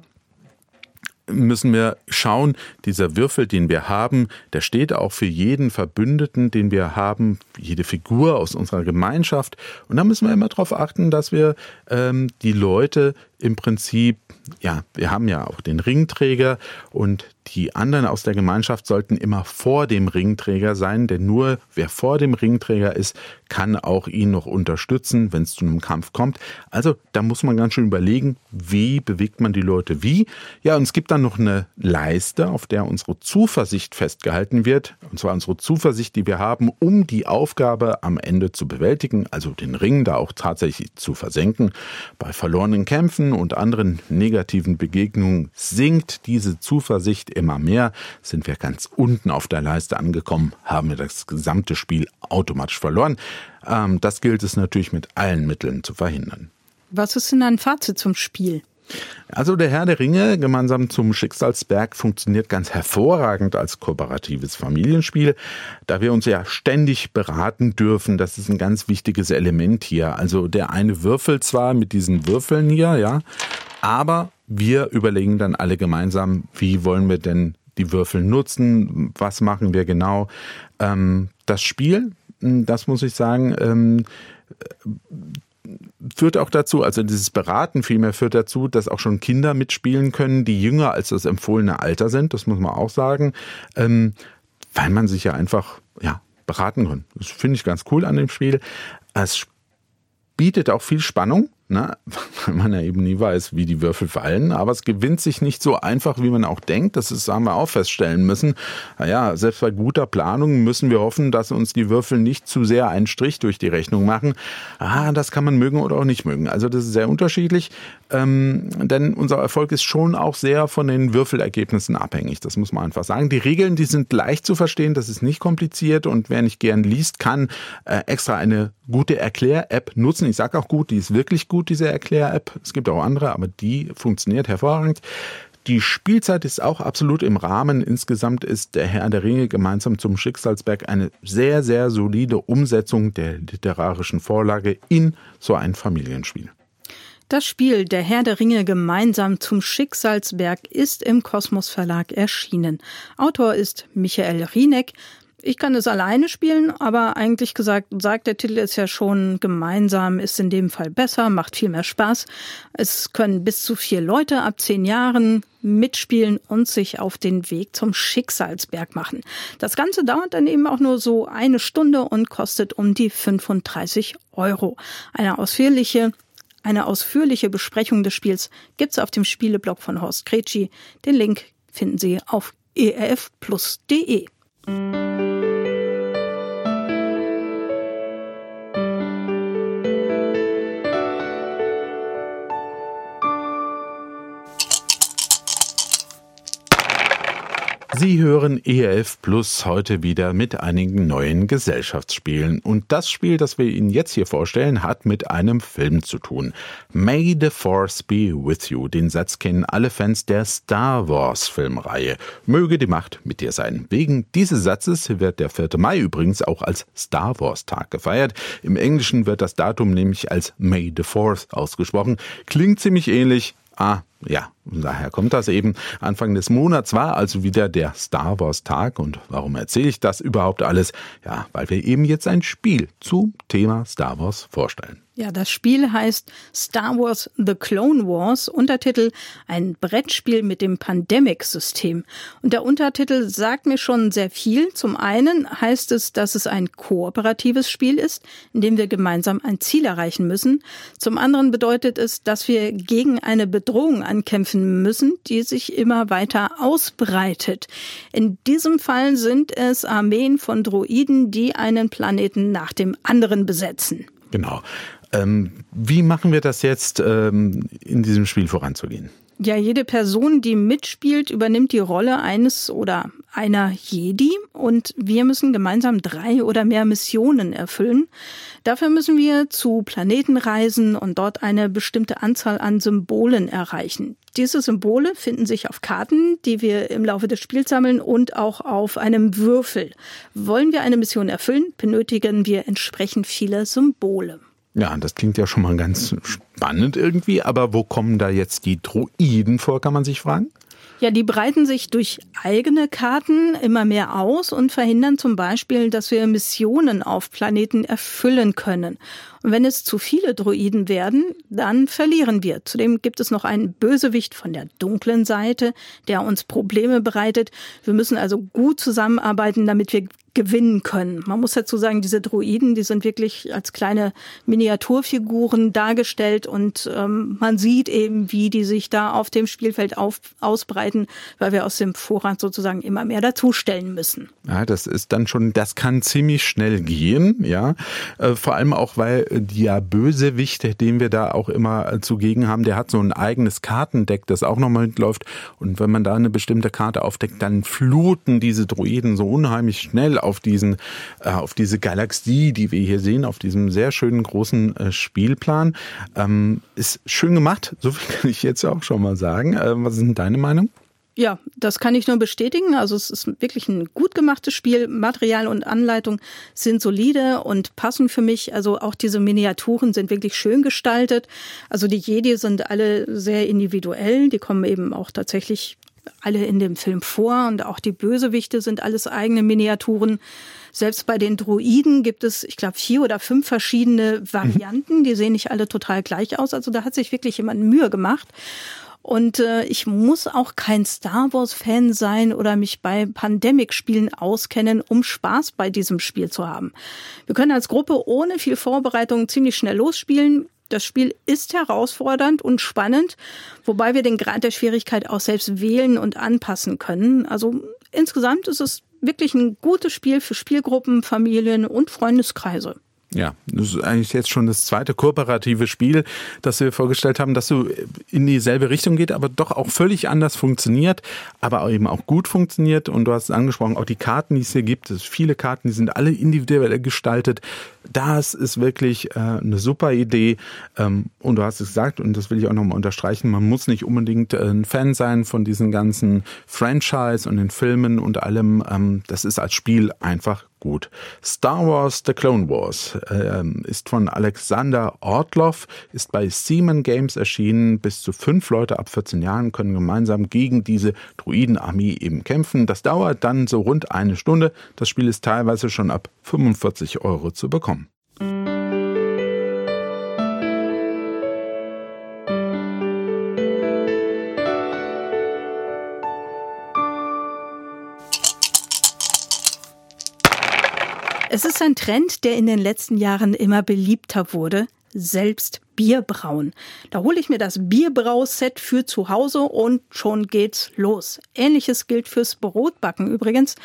müssen wir schauen, dieser Würfel, den wir haben, der steht auch für jeden Verbündeten, den wir haben, jede Figur aus unserer Gemeinschaft. Und da müssen wir immer darauf achten, dass wir ähm, die Leute im Prinzip, ja, wir haben ja auch den Ringträger und die anderen aus der Gemeinschaft sollten immer vor dem Ringträger sein, denn nur wer vor dem Ringträger ist, kann auch ihn noch unterstützen, wenn es zu einem Kampf kommt. Also da muss man ganz schön überlegen, wie bewegt man die Leute wie. Ja, und es gibt dann noch eine Leiste, auf der unsere Zuversicht festgehalten wird. Und zwar unsere Zuversicht, die wir haben, um die Aufgabe am Ende zu bewältigen, also den Ring da auch tatsächlich zu versenken. Bei verlorenen Kämpfen und anderen negativen Begegnungen sinkt diese Zuversicht immer mehr. Sind wir ganz unten auf der Leiste angekommen, haben wir das gesamte Spiel automatisch verloren. Ähm, das gilt es natürlich mit allen Mitteln zu verhindern. Was ist denn ein Fazit zum Spiel? Also der Herr der Ringe gemeinsam zum Schicksalsberg funktioniert ganz hervorragend als kooperatives Familienspiel, da wir uns ja ständig beraten dürfen. Das ist ein ganz wichtiges Element hier. Also der eine würfelt zwar mit diesen Würfeln hier, ja, aber wir überlegen dann alle gemeinsam, wie wollen wir denn die Würfel nutzen, was machen wir genau. Ähm, das Spiel, das muss ich sagen, ähm, führt auch dazu, also dieses Beraten vielmehr führt dazu, dass auch schon Kinder mitspielen können, die jünger als das empfohlene Alter sind, das muss man auch sagen, ähm, weil man sich ja einfach ja, beraten kann. Das finde ich ganz cool an dem Spiel. Es bietet auch viel Spannung ne? weil man ja eben nie weiß, wie die Würfel fallen. Aber es gewinnt sich nicht so einfach, wie man auch denkt. Das ist, haben wir auch feststellen müssen. Naja, selbst bei guter Planung müssen wir hoffen, dass uns die Würfel nicht zu sehr einen Strich durch die Rechnung machen. Ah, das kann man mögen oder auch nicht mögen. Also das ist sehr unterschiedlich. Ähm, denn unser Erfolg ist schon auch sehr von den Würfelergebnissen abhängig. Das muss man einfach sagen. Die Regeln, die sind leicht zu verstehen. Das ist nicht kompliziert. Und wer nicht gern liest, kann äh, extra eine gute Erklär-App nutzen. Ich sage auch gut, die ist wirklich gut, diese Erklär-App. Es gibt auch andere, aber die funktioniert hervorragend. Die Spielzeit ist auch absolut im Rahmen. Insgesamt ist der Herr der Ringe gemeinsam zum Schicksalsberg eine sehr, sehr solide Umsetzung der literarischen Vorlage in so ein Familienspiel. Das Spiel Der Herr der Ringe gemeinsam zum Schicksalsberg ist im Kosmos Verlag erschienen. Autor ist Michael Rieneck. Ich kann es alleine spielen, aber eigentlich gesagt, sagt der Titel ist ja schon gemeinsam, ist in dem Fall besser, macht viel mehr Spaß. Es können bis zu vier Leute ab zehn Jahren mitspielen und sich auf den Weg zum Schicksalsberg machen. Das Ganze dauert dann eben auch nur so eine Stunde und kostet um die 35 Euro. Eine ausführliche Eine ausführliche Besprechung des Spiels gibt's auf dem Spieleblog von Horst Kretschi. Den Link finden Sie auf erfplus.de. Sie hören ERF Plus heute wieder mit einigen neuen Gesellschaftsspielen. Und das Spiel, das wir Ihnen jetzt hier vorstellen, hat mit einem Film zu tun. May the Force be with you. Den Satz kennen alle Fans der Star Wars Filmreihe. Möge die Macht mit dir sein. Wegen dieses Satzes wird der 4. Mai übrigens auch als Star Wars Tag gefeiert. Im Englischen wird das Datum nämlich als May the Fourth ausgesprochen. Klingt ziemlich ähnlich. Ah, ja, daher kommt das eben. Anfang des Monats war also wieder der Star Wars Tag. Und warum erzähle ich das überhaupt alles? Ja, weil wir eben jetzt ein Spiel zum Thema Star Wars vorstellen. Ja, das Spiel heißt Star Wars The Clone Wars, Untertitel ein Brettspiel mit dem Pandemic-System. Und der Untertitel sagt mir schon sehr viel. Zum einen heißt es, dass es ein kooperatives Spiel ist, in dem wir gemeinsam ein Ziel erreichen müssen. Zum anderen bedeutet es, dass wir gegen eine Bedrohung ankämpfen müssen, die sich immer weiter ausbreitet. In diesem Fall sind es Armeen von Droiden, die einen Planeten nach dem anderen besetzen. Genau. Ähm, wie machen wir das jetzt, ähm, in diesem Spiel voranzugehen? Ja, jede Person, die mitspielt, übernimmt die Rolle eines oder einer Jedi und wir müssen gemeinsam drei oder mehr Missionen erfüllen. Dafür müssen wir zu Planeten reisen und dort eine bestimmte Anzahl an Symbolen erreichen. Diese Symbole finden sich auf Karten, die wir im Laufe des Spiels sammeln und auch auf einem Würfel. Wollen wir eine Mission erfüllen, benötigen wir entsprechend viele Symbole. Ja, das klingt ja schon mal ganz spannend irgendwie, aber wo kommen da jetzt die Droiden vor, kann man sich fragen? Ja, die breiten sich durch eigene Karten immer mehr aus und verhindern zum Beispiel, dass wir Missionen auf Planeten erfüllen können. Wenn es zu viele Droiden werden, dann verlieren wir. Zudem gibt es noch einen Bösewicht von der dunklen Seite, der uns Probleme bereitet. Wir müssen also gut zusammenarbeiten, damit wir gewinnen können. Man muss dazu sagen, diese Druiden, die sind wirklich als kleine Miniaturfiguren dargestellt und ähm, man sieht eben, wie die sich da auf dem Spielfeld auf, ausbreiten, weil wir aus dem Vorrat sozusagen immer mehr dazustellen müssen. Ja, das ist dann schon, das kann ziemlich schnell gehen, ja. Äh, vor allem auch, weil der Bösewicht, den wir da auch immer zugegen haben, der hat so ein eigenes Kartendeck, das auch nochmal mitläuft. Und wenn man da eine bestimmte Karte aufdeckt, dann fluten diese Druiden so unheimlich schnell auf diesen, äh, auf diese Galaxie, die wir hier sehen, auf diesem sehr schönen großen äh, Spielplan. Ähm, ist schön gemacht, so viel kann ich jetzt auch schon mal sagen. Äh, was ist denn deine Meinung? Ja, das kann ich nur bestätigen. Also es ist wirklich ein gut gemachtes Spiel. Material und Anleitung sind solide und passen für mich. Also auch diese Miniaturen sind wirklich schön gestaltet. Also die Jedi sind alle sehr individuell. Die kommen eben auch tatsächlich alle in dem Film vor und auch die Bösewichte sind alles eigene Miniaturen. Selbst bei den Druiden gibt es, ich glaube, vier oder fünf verschiedene Varianten. Die sehen nicht alle total gleich aus. Also da hat sich wirklich jemand Mühe gemacht. Und äh, ich muss auch kein Star Wars-Fan sein oder mich bei Pandemic-Spielen auskennen, um Spaß bei diesem Spiel zu haben. Wir können als Gruppe ohne viel Vorbereitung ziemlich schnell losspielen. Das Spiel ist herausfordernd und spannend, wobei wir den Grad der Schwierigkeit auch selbst wählen und anpassen können. Also insgesamt ist es wirklich ein gutes Spiel für Spielgruppen, Familien und Freundeskreise. Ja, das ist eigentlich jetzt schon das zweite kooperative Spiel, das wir vorgestellt haben, das so in dieselbe Richtung geht, aber doch auch völlig anders funktioniert, aber eben auch gut funktioniert. Und du hast es angesprochen, auch die Karten, die es hier gibt, es viele Karten, die sind alle individuell gestaltet. Das ist wirklich äh, eine super Idee. Ähm, und du hast es gesagt, und das will ich auch nochmal unterstreichen, man muss nicht unbedingt äh, ein Fan sein von diesen ganzen Franchise und den Filmen und allem. Ähm, das ist als Spiel einfach gut. Star Wars The Clone Wars äh, ist von Alexander Ortloff, ist bei Seaman Games erschienen. Bis zu fünf Leute ab 14 Jahren können gemeinsam gegen diese Druidenarmee eben kämpfen. Das dauert dann so rund eine Stunde. Das Spiel ist teilweise schon ab 45 Euro zu bekommen. Es ist ein Trend, der in den letzten Jahren immer beliebter wurde, selbst Bierbrauen. Da hole ich mir das Bierbrauset für zu Hause und schon geht's los. Ähnliches gilt fürs Brotbacken übrigens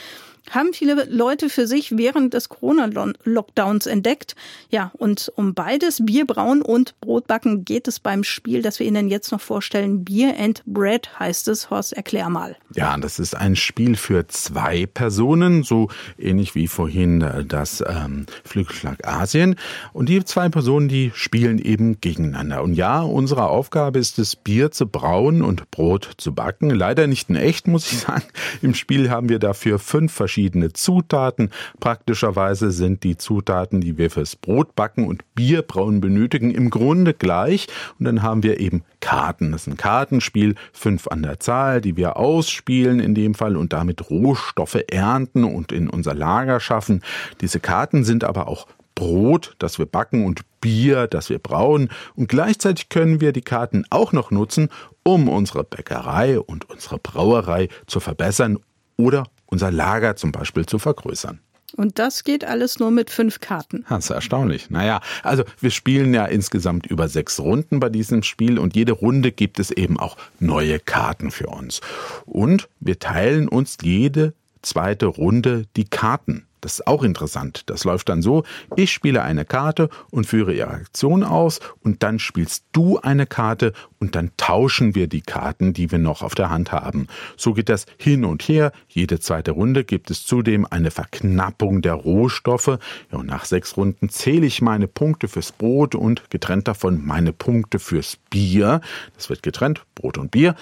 haben viele Leute für sich während des Corona-Lockdowns entdeckt. Ja, und um beides, Bierbrauen und Brotbacken, geht es beim Spiel, das wir Ihnen jetzt noch vorstellen. Beer and Bread heißt es. Horst, erklär mal. Ja, das ist ein Spiel für zwei Personen, so ähnlich wie vorhin äh, das ähm, Flügelschlag Asien. Und die zwei Personen, die spielen eben gegeneinander. Und ja, unsere Aufgabe ist es, Bier zu brauen und Brot zu backen. Leider nicht in echt, muss ich sagen. Im Spiel haben wir dafür fünf verschiedene verschiedene Zutaten. Praktischerweise sind die Zutaten, die wir fürs Brotbacken und Bierbrauen benötigen, im Grunde gleich. Und dann haben wir eben Karten. Das ist ein Kartenspiel, fünf an der Zahl, die wir ausspielen in dem Fall und damit Rohstoffe ernten und in unser Lager schaffen. Diese Karten sind aber auch Brot, das wir backen und Bier, das wir brauen. Und gleichzeitig können wir die Karten auch noch nutzen, um unsere Bäckerei und unsere Brauerei zu verbessern oder unser Lager zum Beispiel zu vergrößern. Und das geht alles nur mit fünf Karten. Das ist erstaunlich. Naja, also wir spielen ja insgesamt über sechs Runden bei diesem Spiel und jede Runde gibt es eben auch neue Karten für uns. Und wir teilen uns jede zweite Runde die Karten. Das ist auch interessant. Das läuft dann so, ich spiele eine Karte und führe ihre Aktion aus und dann spielst du eine Karte und dann tauschen wir die Karten, die wir noch auf der Hand haben. So geht das hin und her. Jede zweite Runde gibt es zudem eine Verknappung der Rohstoffe. Ja, und nach sechs Runden zähle ich meine Punkte fürs Brot und getrennt davon meine Punkte fürs Bier. Das wird getrennt, Brot und Bier.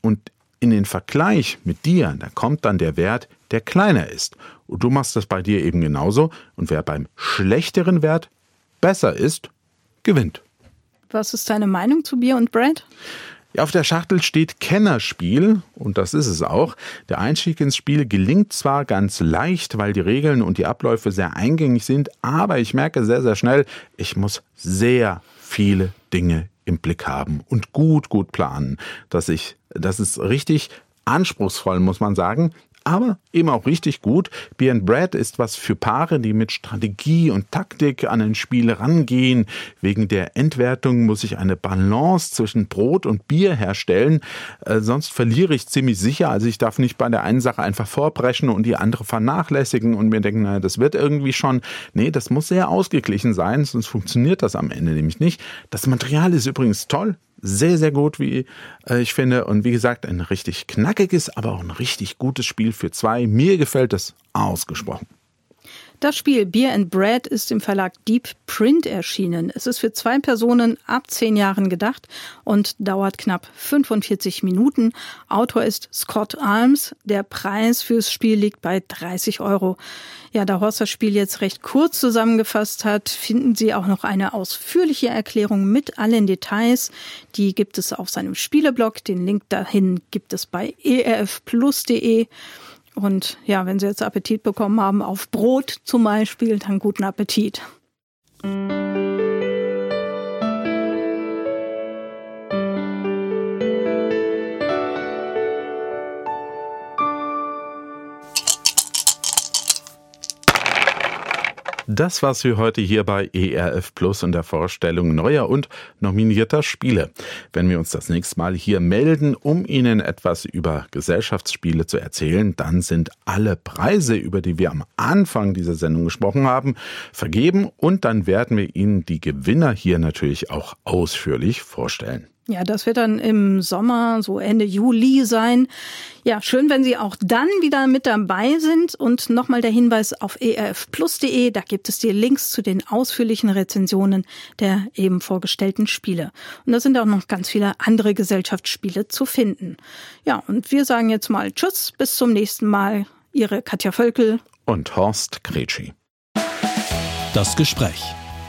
Und in den Vergleich mit dir, da kommt dann der Wert, der kleiner ist. Und du machst das bei dir eben genauso. Und wer beim schlechteren Wert besser ist, gewinnt. Was ist deine Meinung zu Bier und? Ja, auf der Schachtel steht Kennerspiel und das ist es auch. Der Einstieg ins Spiel gelingt zwar ganz leicht, weil die Regeln und die Abläufe sehr eingängig sind, aber ich merke sehr, sehr schnell, ich muss sehr viele Dinge im Blick haben und gut, gut planen, dass ich das ist richtig anspruchsvoll, muss man sagen aber eben auch richtig gut. Beer and Bread ist was für Paare, die mit Strategie und Taktik an ein Spiel rangehen. Wegen der Entwertung muss ich eine Balance zwischen Brot und Bier herstellen, äh, sonst verliere ich ziemlich sicher. Also ich darf nicht bei der einen Sache einfach vorbrechen und die andere vernachlässigen und mir denken, naja, das wird irgendwie schon. Nee, das muss sehr ausgeglichen sein, sonst funktioniert das am Ende nämlich nicht. Das Material ist übrigens toll sehr, sehr gut, wie äh, ich finde. Und wie gesagt, ein richtig knackiges, aber auch ein richtig gutes Spiel für zwei. Mir gefällt es ausgesprochen. Das Spiel Beer and Bread ist im Verlag Deep Print erschienen. Es ist für zwei Personen ab zehn Jahren gedacht und dauert knapp 45 Minuten. Autor ist Scott Arms. Der Preis fürs Spiel liegt bei 30 Euro. Ja, da Horst das Spiel jetzt recht kurz zusammengefasst hat, finden Sie auch noch eine ausführliche Erklärung mit allen Details. Die gibt es auf seinem Spieleblog. Den Link dahin gibt es bei erfplus.de. Und ja, wenn Sie jetzt Appetit bekommen haben auf Brot zum Beispiel, dann guten Appetit. Das war's für heute hier bei ERF Plus und der Vorstellung neuer und nominierter Spiele. Wenn wir uns das nächste Mal hier melden, um Ihnen etwas über Gesellschaftsspiele zu erzählen, dann sind alle Preise, über die wir am Anfang dieser Sendung gesprochen haben, vergeben und dann werden wir Ihnen die Gewinner hier natürlich auch ausführlich vorstellen. Ja, das wird dann im Sommer, so Ende Juli sein. Ja, schön, wenn Sie auch dann wieder mit dabei sind. Und nochmal der Hinweis auf erfplus.de, da gibt es die Links zu den ausführlichen Rezensionen der eben vorgestellten Spiele. Und da sind auch noch ganz viele andere Gesellschaftsspiele zu finden. Ja, und wir sagen jetzt mal Tschüss, bis zum nächsten Mal. Ihre Katja Völkel und Horst Kretschi. Das Gespräch.